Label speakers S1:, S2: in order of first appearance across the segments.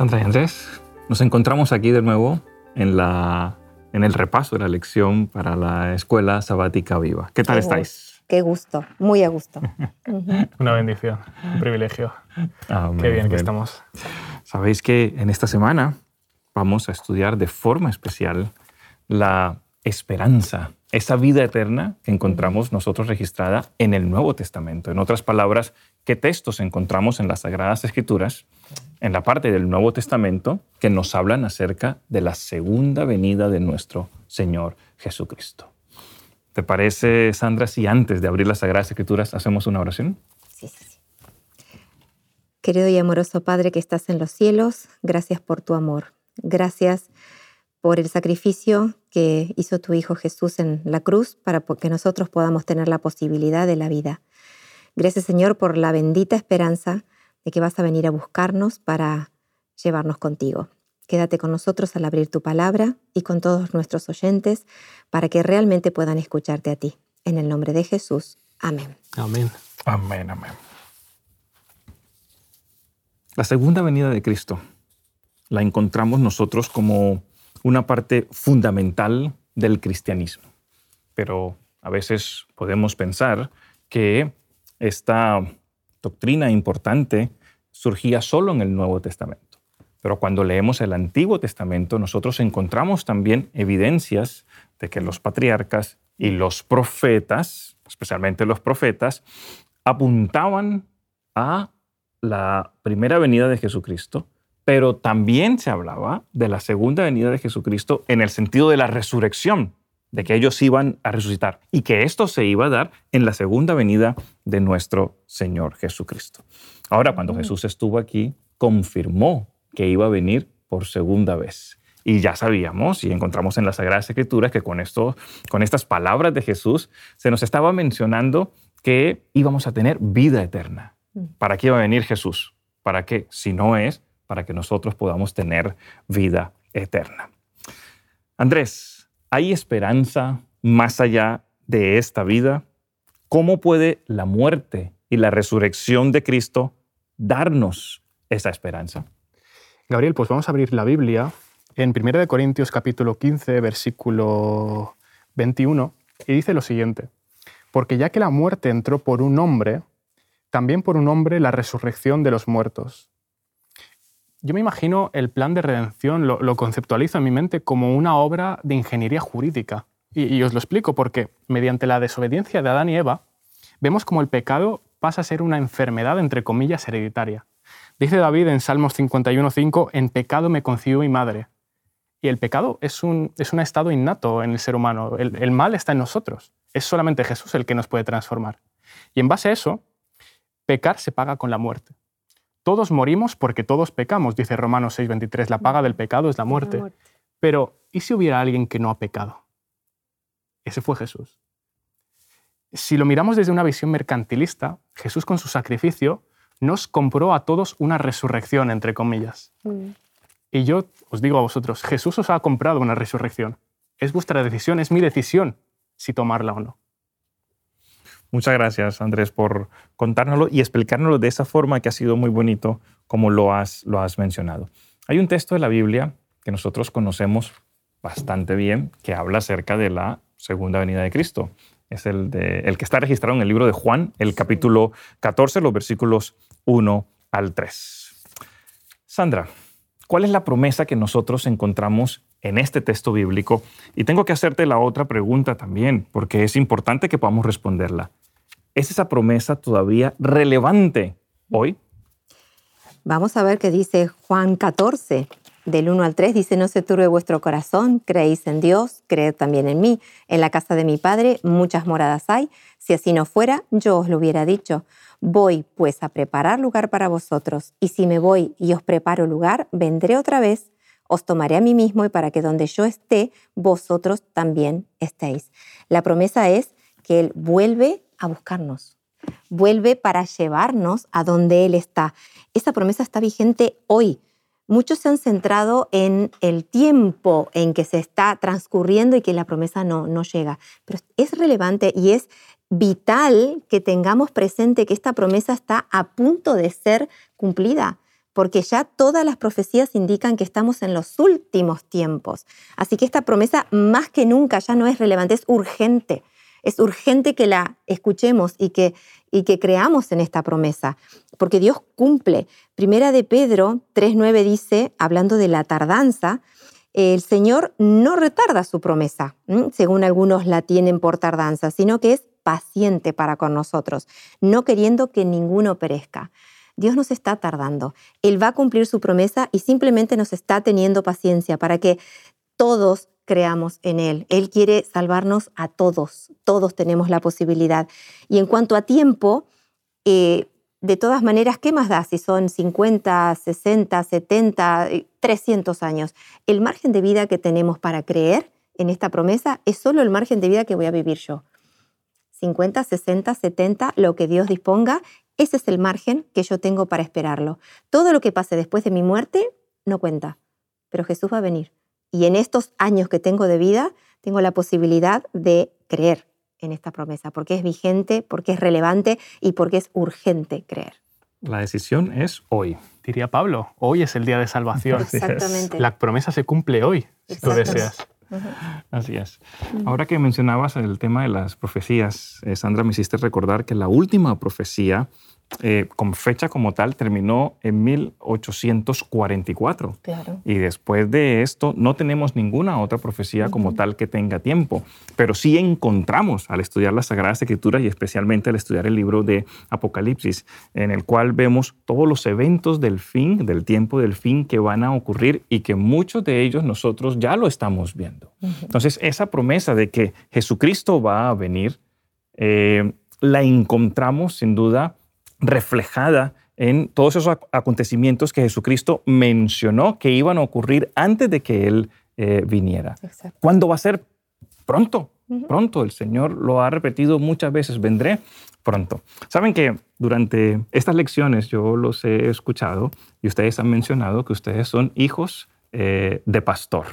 S1: Sandra y Andrés, nos encontramos aquí de nuevo en, la, en el repaso de la lección para la Escuela Sabática Viva. ¿Qué tal
S2: Qué
S1: estáis?
S2: Qué gusto, muy a gusto.
S3: Una bendición, un privilegio.
S1: Amén.
S3: Qué bien que estamos.
S1: Sabéis que en esta semana vamos a estudiar de forma especial la esperanza, esa vida eterna que encontramos nosotros registrada en el Nuevo Testamento. En otras palabras, qué textos encontramos en las Sagradas Escrituras, en la parte del Nuevo Testamento, que nos hablan acerca de la segunda venida de nuestro Señor Jesucristo. ¿Te parece, Sandra, si antes de abrir las Sagradas Escrituras hacemos una oración?
S2: Sí, sí, sí. Querido y amoroso Padre que estás en los cielos, gracias por tu amor. Gracias por el sacrificio que hizo tu Hijo Jesús en la cruz para que nosotros podamos tener la posibilidad de la vida. Gracias Señor por la bendita esperanza de que vas a venir a buscarnos para llevarnos contigo. Quédate con nosotros al abrir tu palabra y con todos nuestros oyentes para que realmente puedan escucharte a ti. En el nombre de Jesús. Amén.
S3: Amén.
S1: Amén, amén. La segunda venida de Cristo la encontramos nosotros como una parte fundamental del cristianismo. Pero a veces podemos pensar que esta doctrina importante surgía solo en el Nuevo Testamento. Pero cuando leemos el Antiguo Testamento, nosotros encontramos también evidencias de que los patriarcas y los profetas, especialmente los profetas, apuntaban a la primera venida de Jesucristo, pero también se hablaba de la segunda venida de Jesucristo en el sentido de la resurrección, de que ellos iban a resucitar y que esto se iba a dar en la segunda venida de nuestro Señor Jesucristo. Ahora, cuando Jesús estuvo aquí, confirmó que iba a venir por segunda vez. Y ya sabíamos y encontramos en las Sagradas Escrituras que con, esto, con estas palabras de Jesús se nos estaba mencionando que íbamos a tener vida eterna. ¿Para qué iba a venir Jesús? ¿Para qué? Si no es para que nosotros podamos tener vida eterna. Andrés, ¿hay esperanza más allá de esta vida? ¿Cómo puede la muerte y la resurrección de Cristo darnos esa esperanza?
S3: Gabriel, pues vamos a abrir la Biblia en 1 Corintios capítulo 15, versículo 21, y dice lo siguiente, porque ya que la muerte entró por un hombre, también por un hombre la resurrección de los muertos. Yo me imagino el plan de redención, lo, conceptualizo en mi mente como una obra de ingeniería jurídica. Y, os lo explico porque mediante la desobediencia de Adán y Eva, vemos como el pecado pasa a ser una enfermedad, entre comillas, hereditaria. Dice David en Salmos 51.5, en pecado me concibió mi madre. Y el pecado es un, es un estado innato en el ser humano. El mal está en nosotros. Es solamente Jesús el que nos puede transformar. Y en base a eso, pecar se paga con la muerte. Todos morimos porque todos pecamos, dice Romanos 6:23. La paga del pecado es la muerte. Pero, ¿y si hubiera alguien que no ha pecado? Ese fue Jesús. Si lo miramos desde una visión mercantilista, Jesús con su sacrificio nos compró a todos una resurrección, entre comillas.
S2: Mm.
S3: Y yo os digo a vosotros, Jesús os ha comprado una resurrección. Es vuestra decisión, es mi decisión si tomarla o no.
S1: Muchas gracias, Andrés, por contárnoslo y explicárnoslo de esa forma que ha sido muy bonito, como lo has, lo has mencionado. Hay un texto de la Biblia que nosotros conocemos bastante bien que habla acerca de la segunda venida de Cristo. Es el, el que está registrado en el libro de Juan, el capítulo 14, los versículos 1 al 3. Sandra, ¿cuál es la promesa que nosotros encontramos en este texto bíblico? Y tengo que hacerte la otra pregunta también, porque es importante que podamos responderla. ¿Es esa promesa todavía relevante hoy?
S2: Vamos a ver qué dice Juan 14, del 1 al 3. Dice, no se turbe vuestro corazón, creéis en Dios, creed también en mí. En la casa de mi Padre muchas moradas hay. Si así no fuera, yo os lo hubiera dicho. Voy pues a preparar lugar para vosotros, y si me voy y os preparo lugar, vendré otra vez, os tomaré a mí mismo y para que donde yo esté, vosotros también estéis. La promesa es que Él vuelve a buscarnos, vuelve para llevarnos a donde Él está. Esa promesa está vigente hoy. Muchos se han centrado en el tiempo en que se está transcurriendo y que la promesa no, no llega, pero es relevante y es vital que tengamos presente que esta promesa está a punto de ser cumplida. porque ya todas las profecías indican que estamos en los últimos tiempos. Así que esta promesa más que nunca ya no es relevante, es urgente. Es urgente que la escuchemos y que, y que creamos en esta promesa, porque Dios cumple. Primera de Pedro 3.9 dice, hablando de la tardanza, el Señor no retarda su promesa, según algunos la tienen por tardanza, sino que es paciente para con nosotros, no queriendo que ninguno perezca. Dios nos está tardando. Él va a cumplir su promesa y simplemente nos está teniendo paciencia para que todos creamos en Él. Él quiere salvarnos a todos. Todos tenemos la posibilidad. Y en cuanto a tiempo, eh, de todas maneras, ¿qué más da si son 50, 60, 70, 300 años? El margen de vida que tenemos para creer en esta promesa es solo el margen de vida que voy a vivir yo. 50, 60, 70, lo que Dios disponga, ese es el margen que yo tengo para esperarlo. Todo lo que pase después de mi muerte no cuenta, pero Jesús va a venir. Y en estos años que tengo de vida, tengo la posibilidad de creer en esta promesa, porque es vigente, porque es relevante y porque es urgente creer.
S1: La decisión es hoy.
S3: Diría Pablo, hoy es el día de salvación.
S2: Exactamente.
S3: La promesa se cumple hoy, si tú deseas.
S1: Así es. Ahora que mencionabas el tema de las profecías, eh, Sandra, me hiciste recordar que la última profecía eh, con fecha como tal terminó en 1844.
S2: Claro.
S1: Y después de esto no tenemos ninguna otra profecía como tal que tenga tiempo, pero sí encontramos al estudiar las Sagradas Escrituras y especialmente al estudiar el libro de Apocalipsis, en el cual vemos todos los eventos del fin, del tiempo del fin que van a ocurrir y que muchos de ellos nosotros ya lo estamos viendo. Entonces, esa promesa de que Jesucristo va a venir, eh, la encontramos sin duda reflejada en todos esos acontecimientos que Jesucristo mencionó que iban a ocurrir antes de que Él eh, viniera. ¿Cuándo va a ser? Pronto, pronto. El Señor lo ha repetido muchas veces, vendré pronto. Saben que durante estas lecciones yo los he escuchado y ustedes han mencionado que ustedes son hijos eh, de pastor.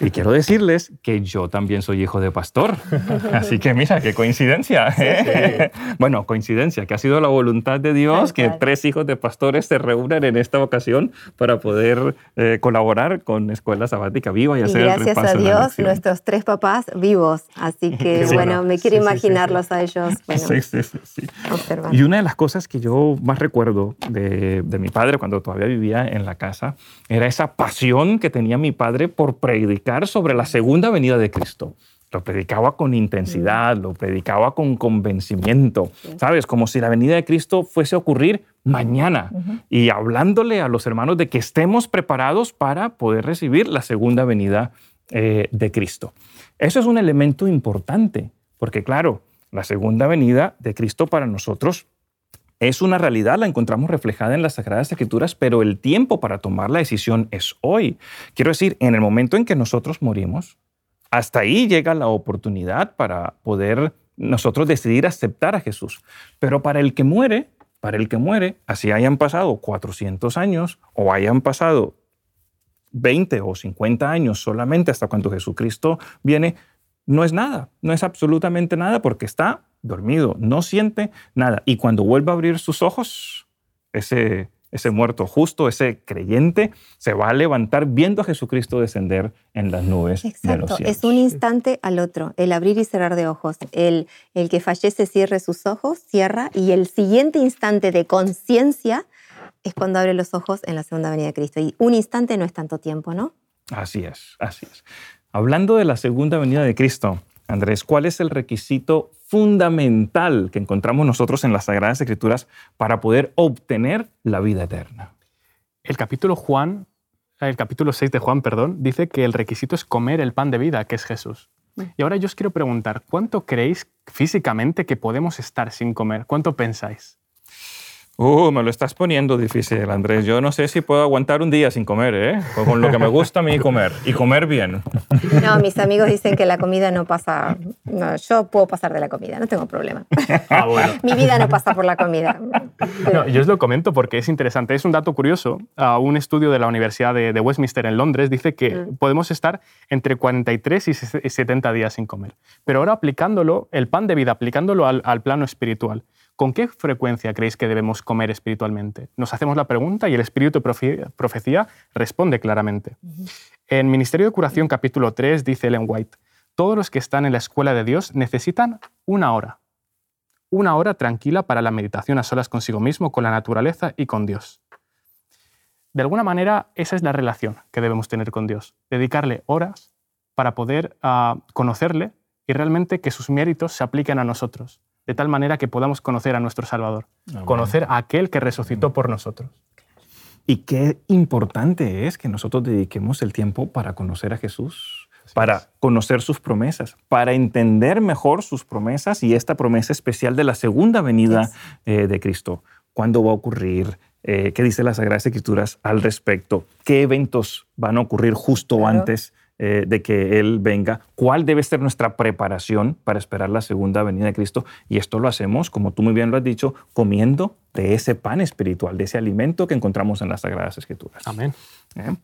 S1: Y quiero decirles que yo también soy hijo de pastor. Así que mira, qué coincidencia. ¿eh? Bueno, coincidencia, que ha sido la voluntad de Dios que tres hijos de pastores se reúnan en esta ocasión para poder eh, colaborar con Escuela Sabática Viva y, hacer
S2: gracias a Dios, nuestros tres papás vivos. Así que, bueno, me quiero imaginarlos a ellos. sí, sí, sí.
S1: Y una de las cosas que yo más recuerdo de, de mi padre cuando todavía vivía en la casa era esa pasión que tenía mi padre por predicar sobre la segunda venida de Cristo. Lo predicaba con intensidad, lo predicaba con convencimiento, ¿sabes? Como si la venida de Cristo fuese a ocurrir mañana y hablándole a los hermanos de que estemos preparados para poder recibir la segunda venida eh, de Cristo. Eso es un elemento importante, porque claro, la segunda venida de Cristo para nosotros es una realidad, la encontramos reflejada en las Sagradas Escrituras, pero el tiempo para tomar la decisión es hoy. Quiero decir, en el momento en que nosotros morimos, hasta ahí llega la oportunidad para poder nosotros decidir aceptar a Jesús. Pero para el que muere, para el que muere, así hayan pasado 400 años o hayan pasado 20 o 50 años solamente hasta cuando Jesucristo viene, no es nada, no es absolutamente nada porque está dormido, no siente nada. Y cuando vuelva a abrir sus ojos, ese, ese muerto justo, ese creyente, se va a levantar viendo a Jesucristo descender en las nubes de los cielos.
S2: Es un instante al otro, el abrir y cerrar de ojos. El, el que fallece cierre sus ojos, cierra, y el siguiente instante de conciencia es cuando abre los ojos en la segunda venida de Cristo. Y un instante no es tanto tiempo, ¿no?
S1: Así es, así es. Hablando de la segunda venida de Cristo, Andrés, ¿cuál es el requisito fundamental que encontramos nosotros en las Sagradas Escrituras para poder obtener la vida eterna?
S3: El capítulo Juan, el capítulo 6 de Juan, perdón, dice que el requisito es comer el pan de vida, que es Jesús. Y ahora yo os quiero preguntar, ¿cuánto creéis físicamente que podemos estar sin comer? ¿Cuánto pensáis?
S1: Uh, me lo estás poniendo difícil, Andrés. Yo no sé si puedo aguantar un día sin comer, ¿eh? Con lo que me gusta a mí comer. Y comer bien.
S2: No, mis amigos dicen que la comida no pasa... No, yo puedo pasar de la comida, no tengo problema. Ah, bueno. Mi vida no pasa por la comida.
S3: No, yo os lo comento porque es interesante. Es un dato curioso. Uh, un estudio de la Universidad de, Westminster en Londres dice que mm. podemos estar entre 43 y 70 días sin comer. Pero ahora aplicándolo, el pan de vida, aplicándolo al, al plano espiritual. ¿Con qué frecuencia creéis que debemos comer espiritualmente? Nos hacemos la pregunta y el Espíritu de Profecía responde claramente. En Ministerio de Curación capítulo 3 dice Ellen White, todos los que están en la escuela de Dios necesitan una hora, una hora tranquila para la meditación a solas consigo mismo, con la naturaleza y con Dios. De alguna manera, esa es la relación que debemos tener con Dios, dedicarle horas para poder ah, conocerle y realmente que sus méritos se apliquen a nosotros de tal manera que podamos conocer a nuestro Salvador, conocer a aquel que resucitó por nosotros.
S1: Y qué importante es que nosotros dediquemos el tiempo para conocer a Jesús, para conocer sus promesas, para entender mejor sus promesas y esta promesa especial de la segunda venida eh, de Cristo. ¿Cuándo va a ocurrir? Eh, ¿Qué dice las Sagradas Escrituras al respecto? ¿Qué eventos van a ocurrir justo antes eh, de que Él venga, cuál debe ser nuestra preparación para esperar la segunda venida de Cristo. Y esto lo hacemos, como tú muy bien lo has dicho, comiendo de ese pan espiritual, de ese alimento que encontramos en las Sagradas Escrituras.
S3: Amén. ¿Eh?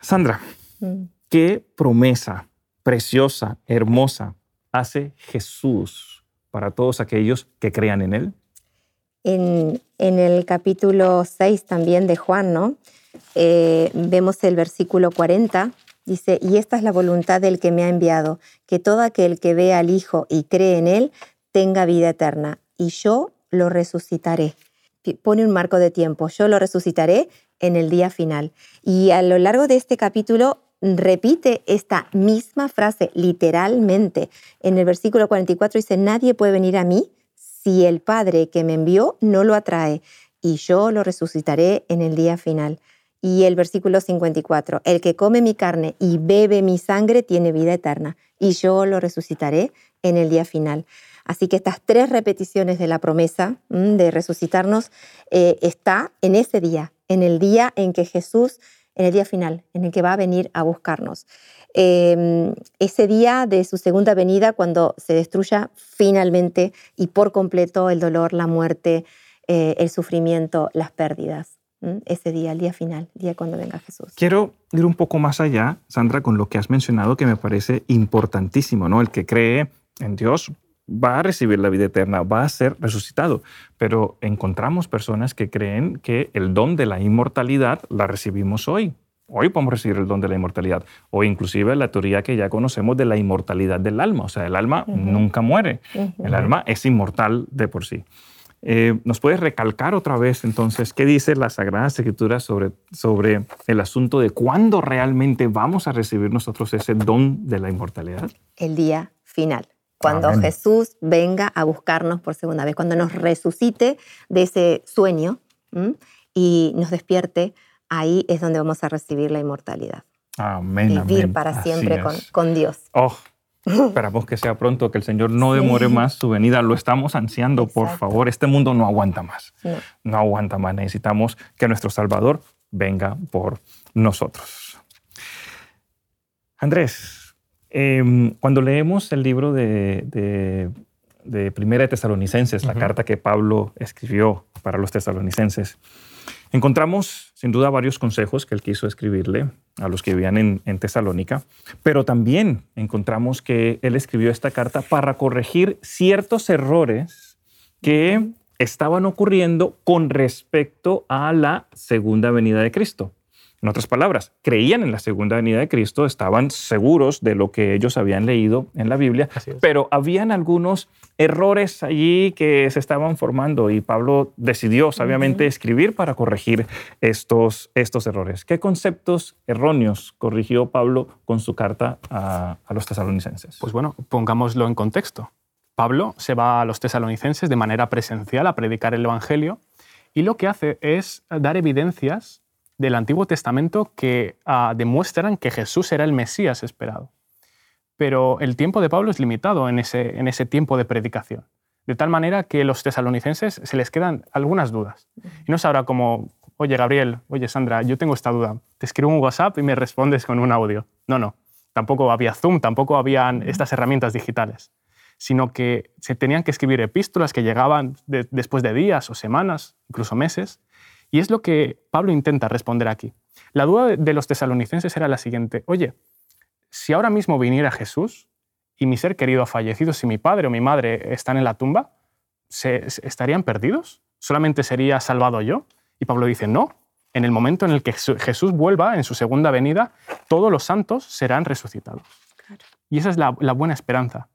S1: Sandra, mm. ¿qué promesa preciosa, hermosa hace Jesús para todos aquellos que crean en Él?
S2: En, en el capítulo 6 también de Juan, ¿no? Eh, vemos el versículo 40 Dice, y esta es la voluntad del que me ha enviado, que todo aquel que vea al Hijo y cree en Él tenga vida eterna, y yo lo resucitaré. Pone un marco de tiempo, yo lo resucitaré en el día final. Y a lo largo de este capítulo repite esta misma frase literalmente. En el versículo 44 dice, nadie puede venir a mí si el Padre que me envió no lo atrae, y yo lo resucitaré en el día final. Y el versículo 54, el que come mi carne y bebe mi sangre tiene vida eterna, y yo lo resucitaré en el día final. Así que estas tres repeticiones de la promesa de resucitarnos eh, está en ese día, en el día en que Jesús, en el día final, en el que va a venir a buscarnos. Em, ese día de su segunda venida, cuando se destruya finalmente y por completo el dolor, la muerte, eh, el sufrimiento, las pérdidas ese día, el día final, el día cuando venga Jesús.
S1: Quiero ir un poco más allá, Sandra, con lo que has mencionado que me parece importantísimo, ¿no? El que cree en Dios va a recibir la vida eterna, va a ser resucitado, pero encontramos personas que creen que el don de la inmortalidad la recibimos hoy. Hoy podemos recibir el don de la inmortalidad, o inclusive la teoría que ya conocemos de la inmortalidad del alma, o sea, el alma nunca muere, el alma es inmortal de por sí. Eh, ¿Nos puedes recalcar otra vez entonces qué dice la Sagrada Escritura sobre, sobre el asunto de cuándo realmente vamos a recibir nosotros ese don de la inmortalidad?
S2: El día final, cuando Jesús venga a buscarnos por segunda vez, cuando nos resucite de ese sueño y nos despierte, ahí es donde vamos a recibir la inmortalidad.
S1: Amén.
S2: Vivir para siempre con, con, Dios.
S1: Oh, Esperamos que sea pronto, que el Señor no demore más su venida. Lo estamos ansiando, por favor. Este mundo no aguanta más. No. aguanta más. Necesitamos que nuestro Salvador venga por nosotros. Andrés, em, cuando leemos el libro de, Primera de Tesalonicenses, la carta que Pablo escribió para los tesalonicenses, Encontramos, sin duda, varios consejos que él quiso escribirle a los que vivían en, Tesalónica, pero también encontramos que él escribió esta carta para corregir ciertos errores que estaban ocurriendo con respecto a la segunda venida de Cristo. En otras palabras, creían en la segunda venida de Cristo, estaban seguros de lo que ellos habían leído en la Biblia, pero habían algunos errores allí que se estaban formando y Pablo decidió sabiamente escribir para corregir estos, estos errores. ¿Qué conceptos erróneos corrigió Pablo con su carta a, a los tesalonicenses?
S3: Pues bueno, pongámoslo en contexto. Pablo se va a los tesalonicenses de manera presencial a predicar el Evangelio y lo que hace es dar evidencias del Antiguo Testamento que ah, demuestran que Jesús era el Mesías esperado. Pero el tiempo de Pablo es limitado en ese, en ese tiempo de predicación. De tal manera que los tesalonicenses se les quedan algunas dudas. Y no sabrá como, oye Gabriel, oye Sandra, yo tengo esta duda. Te escribo un WhatsApp y me respondes con un audio. No, no. Tampoco había Zoom, tampoco habían estas herramientas digitales. Sino que se tenían que escribir epístolas que llegaban después de días o semanas, incluso meses, y es lo que Pablo intenta responder aquí. La duda de los tesalonicenses era la siguiente, oye, si ahora mismo viniera Jesús y mi ser querido ha fallecido, si mi padre o mi madre están en la tumba, ¿se, ¿estarían perdidos? ¿Solamente sería salvado yo? Y Pablo dice, no, en el momento en el que Jesús vuelva, en su segunda venida, todos los santos serán resucitados. Y esa es la, buena esperanza.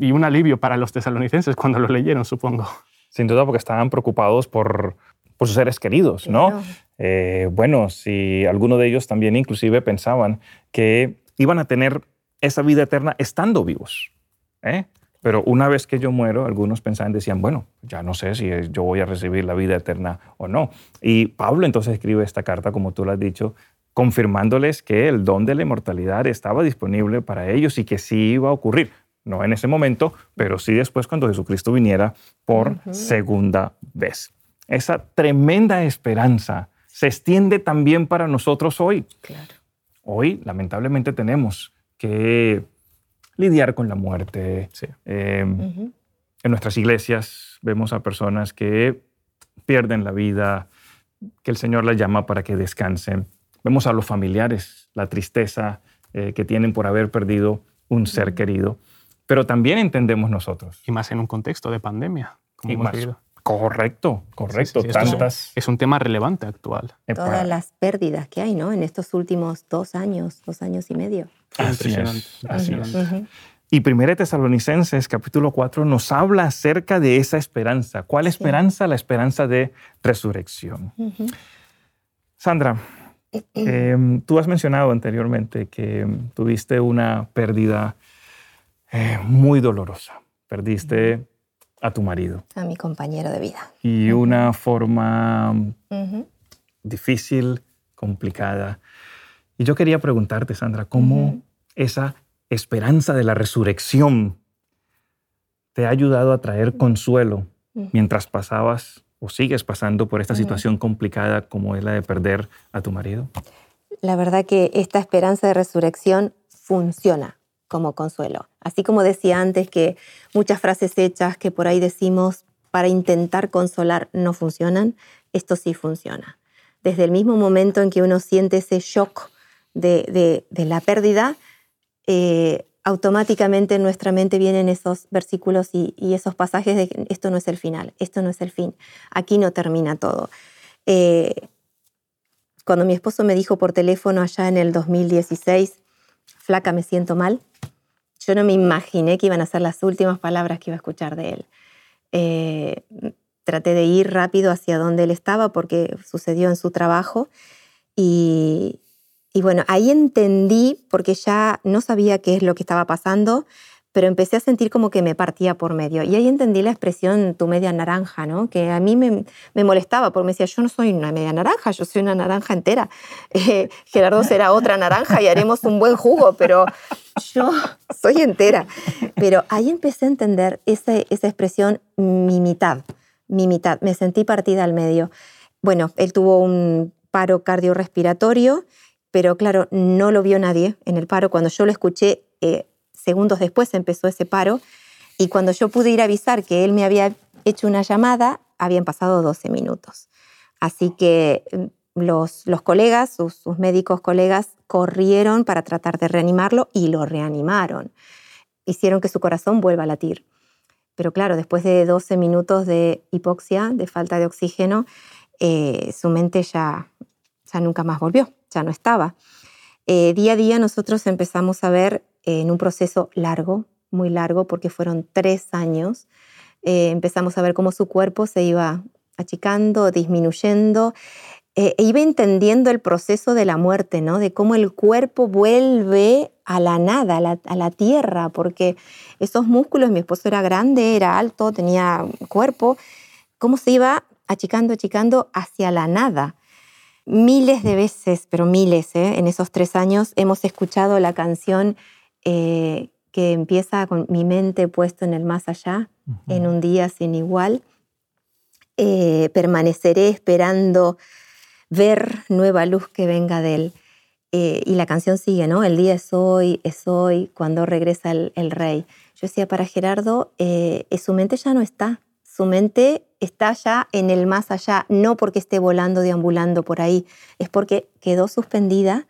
S3: Y un alivio para los tesalonicenses cuando lo leyeron, supongo.
S1: Sin duda, porque estaban preocupados por, por sus seres queridos, ¿no? Eh, bueno, si alguno de ellos también inclusive pensaban que iban a tener esa vida eterna estando vivos. ¿eh? Pero una vez que yo muero, algunos pensaban, decían, bueno, ya no sé si yo voy a recibir la vida eterna o no. Y Pablo entonces escribe esta carta, como tú lo has dicho, confirmándoles que el don de la inmortalidad estaba disponible para ellos y que sí iba a ocurrir. No en ese momento, pero sí después cuando Jesucristo viniera por segunda vez. Esa tremenda esperanza se extiende también para nosotros hoy. Hoy, lamentablemente, tenemos que lidiar con la muerte. Em, en nuestras iglesias vemos a personas que pierden la vida, que el Señor las llama para que descansen. Vemos a los familiares, la tristeza eh, que tienen por haber perdido un ser querido. Pero también entendemos nosotros.
S3: Y más en un contexto de pandemia, como hemos
S1: Correcto, correcto.
S3: Tantas... Es un tema relevante actual.
S2: Todas las pérdidas que hay, ¿no? En estos últimos dos años, dos años y medio.
S1: Así es. Así es. Y Primera Tesalonicenses, capítulo 4, nos habla acerca de esa esperanza. ¿Cuál esperanza? La esperanza de resurrección. Sandra, em, tú has mencionado anteriormente que tuviste una pérdida eh, muy dolorosa. Perdiste a tu marido.
S2: A mi compañero de vida.
S1: Y una forma difícil, complicada. Y yo quería preguntarte, Sandra, ¿cómo esa esperanza de la resurrección te ha ayudado a traer consuelo mientras pasabas o sigues pasando por esta situación complicada como es la de perder a tu marido?
S2: La verdad que esta esperanza de resurrección funciona como consuelo. Así como decía antes que muchas frases hechas que por ahí decimos para intentar consolar no funcionan, esto sí funciona. Desde el mismo momento en que uno siente ese shock de, la pérdida, eh, automáticamente en nuestra mente vienen esos versículos y, esos pasajes de esto no es el final, esto no es el fin, aquí no termina todo. Eh, cuando mi esposo me dijo por teléfono allá en el 2016, flaca, me siento mal, yo no me imaginé que iban a ser las últimas palabras que iba a escuchar de él. Eh, traté de ir rápido hacia donde él estaba porque sucedió en su trabajo y, y bueno, ahí entendí, porque ya no sabía qué es lo que estaba pasando, pero empecé a sentir como que me partía por medio. Y ahí entendí la expresión tu media naranja, ¿no? Que a mí me, molestaba, porque me decía, yo no soy una media naranja, yo soy una naranja entera. Eh, Gerardo será otra naranja y haremos un buen jugo, pero yo soy entera. Pero ahí empecé a entender esa, esa expresión, mi mitad, mi mitad. Me sentí partida al medio. Bueno, él tuvo un paro cardiorrespiratorio, pero claro, no lo vio nadie en el paro. Cuando yo lo escuché, eh, segundos después empezó ese paro y cuando yo pude ir a avisar que él me había hecho una llamada, habían pasado 12 minutos. Así que mm, los, los colegas, sus, médicos colegas, corrieron para tratar de reanimarlo y lo reanimaron. Hicieron que su corazón vuelva a latir. Pero claro, después de 12 minutos de hipoxia, de falta de oxígeno, eh, su mente ya, ya nunca más volvió, ya no estaba. Eh, día a día nosotros empezamos a ver en un proceso largo, muy largo, porque fueron tres años. Eh, empezamos a ver cómo su cuerpo se iba achicando, disminuyendo, eh, e iba entendiendo el proceso de la muerte, ¿no? De cómo el cuerpo vuelve a la nada, a la, tierra, porque esos músculos, mi esposo era grande, era alto, tenía cuerpo, cómo se iba achicando, achicando hacia la nada. Miles de veces, pero miles, ¿eh? en esos tres años hemos escuchado la canción eh, que empieza con mi mente puesto en el más allá, en un día sin igual. Eh, permaneceré esperando ver nueva luz que venga de él. Eh, y la canción sigue, ¿no? El día es hoy, es hoy, cuando regresa el, rey. Yo decía, para Gerardo, su mente ya no está. Su mente está ya en el más allá, no porque esté volando, deambulando por ahí, es porque quedó suspendida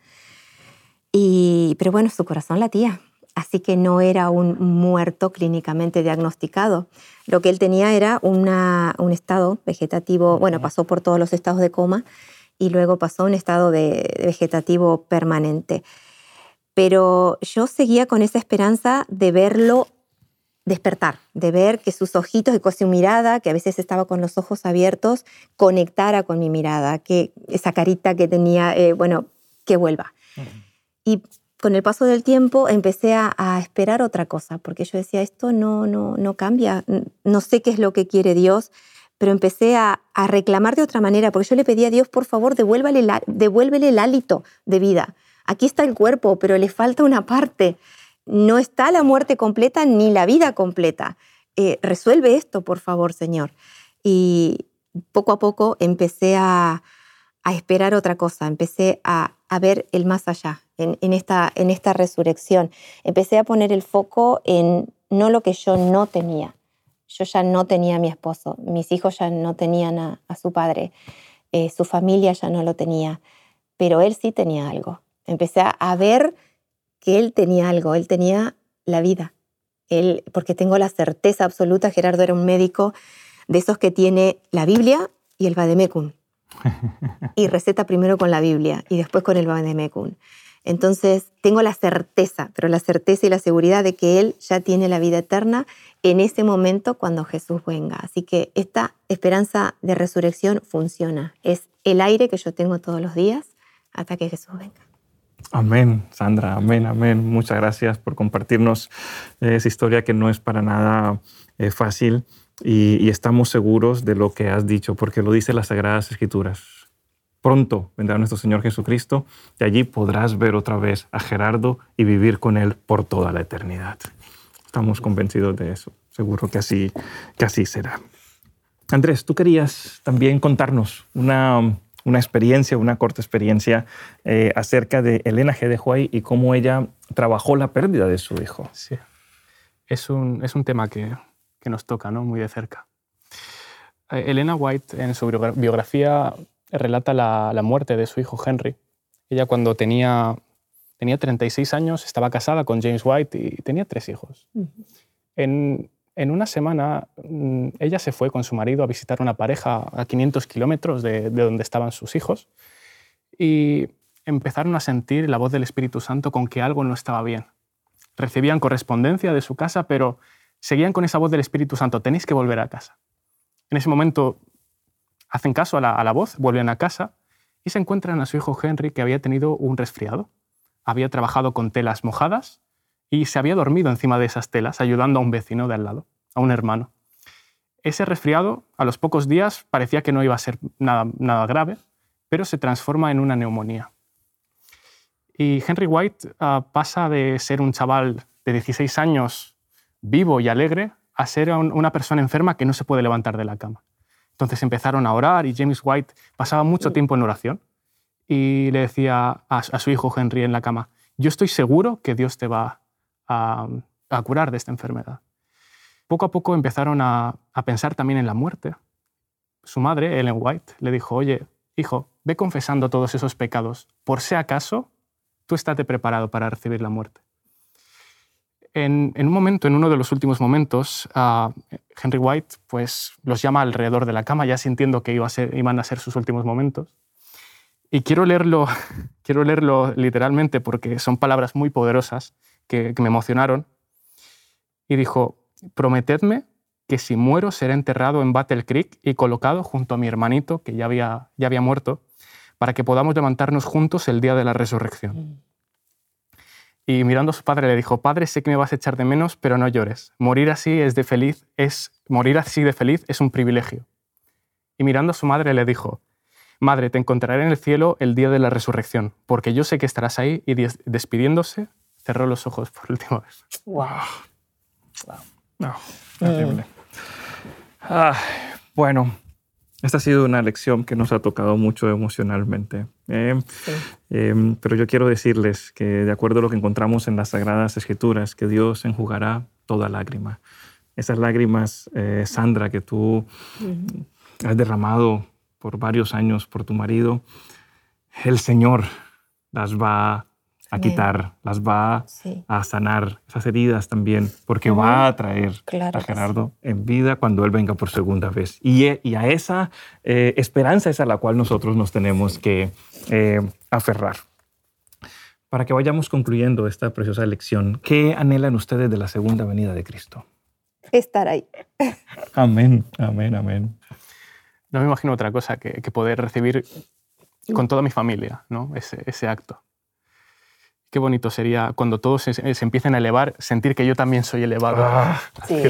S2: y, pero bueno, su corazón latía. así que no era un muerto clínicamente diagnosticado. Lo que él tenía era un estado vegetativo, bueno, pasó por todos los estados de coma y luego pasó a un estado de vegetativo permanente. Pero yo seguía con esa esperanza de verlo despertar, de ver que sus ojitos y con su mirada, que a veces estaba con los ojos abiertos, conectara con mi mirada, que esa carita que tenía, eh, bueno, que vuelva. Y con el paso del tiempo empecé a, esperar otra cosa, porque yo decía, esto no, no, no cambia, no sé qué es lo que quiere Dios, pero empecé a, reclamar de otra manera, porque yo le pedía a Dios, por favor, devuélvele, devuélvele el hálito de vida. Aquí está el cuerpo, pero le falta una parte no está la muerte completa ni la vida completa. Eh, resuelve esto, por favor, Señor. Y poco a poco empecé a, esperar otra cosa, empecé a, ver el más allá en, esta, en esta resurrección. Empecé a poner el foco en no lo que yo no tenía. Yo ya no tenía a mi esposo, mis hijos ya no tenían a, su padre, eh, su familia ya no lo tenía, pero él sí tenía algo. Empecé a ver que él tenía algo, él tenía la vida. Él, porque tengo la certeza absoluta, Gerardo era un médico de esos que tiene la Biblia y el Vademecum. Y receta primero con la Biblia y después con el Vademecum. Entonces, tengo la certeza, pero la certeza y la seguridad de que Él ya tiene la vida eterna en ese momento cuando Jesús venga. Así que esta esperanza de resurrección funciona. Es el aire que yo tengo todos los días hasta que Jesús venga.
S1: Amén, Sandra, amén, amén. Muchas gracias por compartirnos esa historia que no es para nada eh, fácil y, estamos seguros de lo que has dicho, porque lo dice las Sagradas Escrituras. Pronto vendrá nuestro Señor Jesucristo y allí podrás ver otra vez a Gerardo y vivir con Él por toda la eternidad. Estamos convencidos de eso. Seguro que así, que así será. Andrés, tú querías también contarnos una una experiencia, una corta experiencia eh, acerca de Elena G. de Huay y cómo ella trabajó la pérdida de su hijo.
S3: Sí, es un, es un tema que, que, nos toca ¿no? muy de cerca. Eh, Elena White en su biografía relata la, la, muerte de su hijo Henry. Ella cuando tenía, tenía 36 años estaba casada con James White y tenía tres hijos. en, en una semana mm, ella se fue con su marido a visitar una pareja a 500 kilómetros de, donde estaban sus hijos y empezaron a sentir la voz del Espíritu Santo con que algo no estaba bien. Recibían correspondencia de su casa, pero seguían con esa voz del Espíritu Santo, tenéis que volver a casa. En ese momento hacen caso a la, voz, vuelven a casa y se encuentran a su hijo Henry que había tenido un resfriado. Había trabajado con telas mojadas y se había dormido encima de esas telas ayudando a un vecino de al lado, a un hermano. Ese resfriado, a los pocos días, parecía que no iba a ser nada, nada grave, pero se transforma en una neumonía. Y Henry White ah, pasa de ser un chaval de 16 años vivo y alegre a ser una persona enferma que no se puede levantar de la cama. Entonces empezaron a orar y James White pasaba mucho tiempo en oración y le decía a, a su hijo Henry en la cama, yo estoy seguro que Dios te va a, curar de esta enfermedad. Poco a poco empezaron a, pensar también en la muerte. Su madre, Ellen White, le dijo, oye, hijo, ve confesando todos esos pecados. Por si acaso, tú estate preparado para recibir la muerte. En, un momento, en uno de los últimos momentos, Henry White pues, los llama alrededor de la cama, ya sintiendo que iba a ser, iban a ser sus últimos momentos. Y quiero leerlo, quiero leerlo literalmente porque son palabras muy poderosas que, me emocionaron. Y dijo, prometedme que si muero seré enterrado en Battle Creek y colocado junto a mi hermanito, que ya había, ya había muerto, para que podamos levantarnos juntos el día de la resurrección. Y mirando a su padre le dijo, Padre, sé que me vas a echar de menos, pero no llores. Morir así es de feliz, es morir así de feliz es un privilegio. Y mirando a su madre le dijo, Madre, te encontraré en el cielo el día de la resurrección, porque yo sé que estarás ahí. Y despidiéndose, cerró los ojos por última vez.
S1: ¡Wow! No, terrible. Ah, bueno, esta ha sido una lección que nos ha tocado mucho emocionalmente. ¿eh? Em, pero yo quiero decirles que, de acuerdo a lo que encontramos en las Sagradas Escrituras, que Dios enjugará toda lágrima. Esas lágrimas, eh, Sandra, que tú has derramado por varios años por tu marido, el Señor las va a quitar, las va a sanar esas heridas también, porque va a traer a Gerardo en vida cuando Él venga por segunda vez. Y, e, y a esa eh, esperanza es a la cual nosotros nos tenemos que eh, aferrar. Para que vayamos concluyendo esta preciosa lección, ¿qué anhelan ustedes de la segunda venida de Cristo?
S2: Estar ahí.
S1: Amén, amén, amén.
S3: No me imagino otra cosa que, poder recibir con toda mi familia ¿no? ese, ese acto qué bonito sería cuando todos se, empiecen a elevar, sentir que yo también soy elevado. Ah,
S2: sí.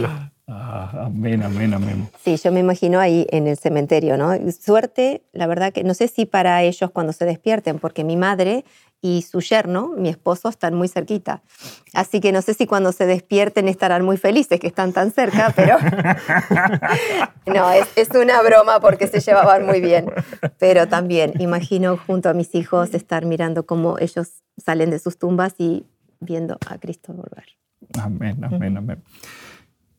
S1: Ah, amén, amén, amén.
S2: Sí, yo me imagino ahí en el cementerio, ¿no? Suerte, la verdad que no sé si para ellos cuando se despierten, porque mi madre y su yerno, mi esposo, están muy cerquita. Así que no sé si cuando se despierten estarán muy felices que están tan cerca, pero no, es, es, una broma porque se llevaban muy bien. Pero también imagino junto a mis hijos estar mirando cómo ellos salen de sus tumbas y viendo a Cristo volver.
S1: Amén, amén, amén.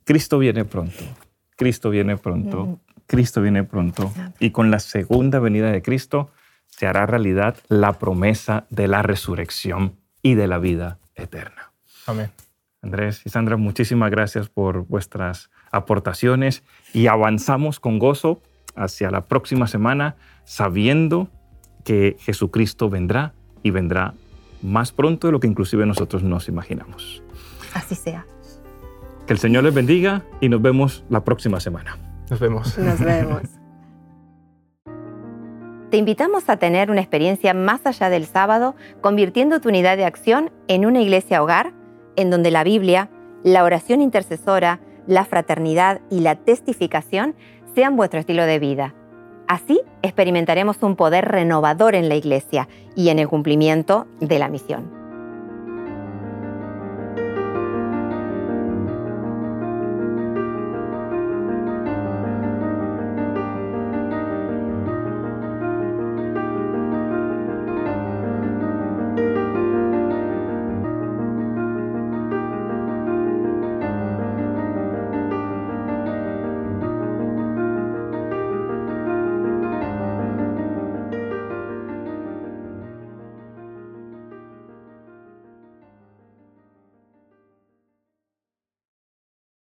S1: Cristo viene pronto, Cristo viene pronto, Cristo viene pronto. Y con la segunda venida de Cristo se hará realidad la promesa de la resurrección y de la vida eterna.
S3: Amén.
S1: Andrés y Sandra, muchísimas gracias por vuestras aportaciones y avanzamos con gozo hacia la próxima semana sabiendo que Jesucristo vendrá y vendrá más pronto de lo que inclusive nosotros nos imaginamos.
S2: Así sea.
S1: Que el Señor les bendiga y nos vemos la próxima semana.
S3: Nos vemos.
S2: Nos vemos. Te invitamos a tener una experiencia más allá del sábado, convirtiendo tu unidad de acción en una iglesia hogar, en donde la Biblia, la oración intercesora, la fraternidad y la testificación sean vuestro estilo de vida. Así experimentaremos un poder renovador en la iglesia y en el cumplimiento de la misión.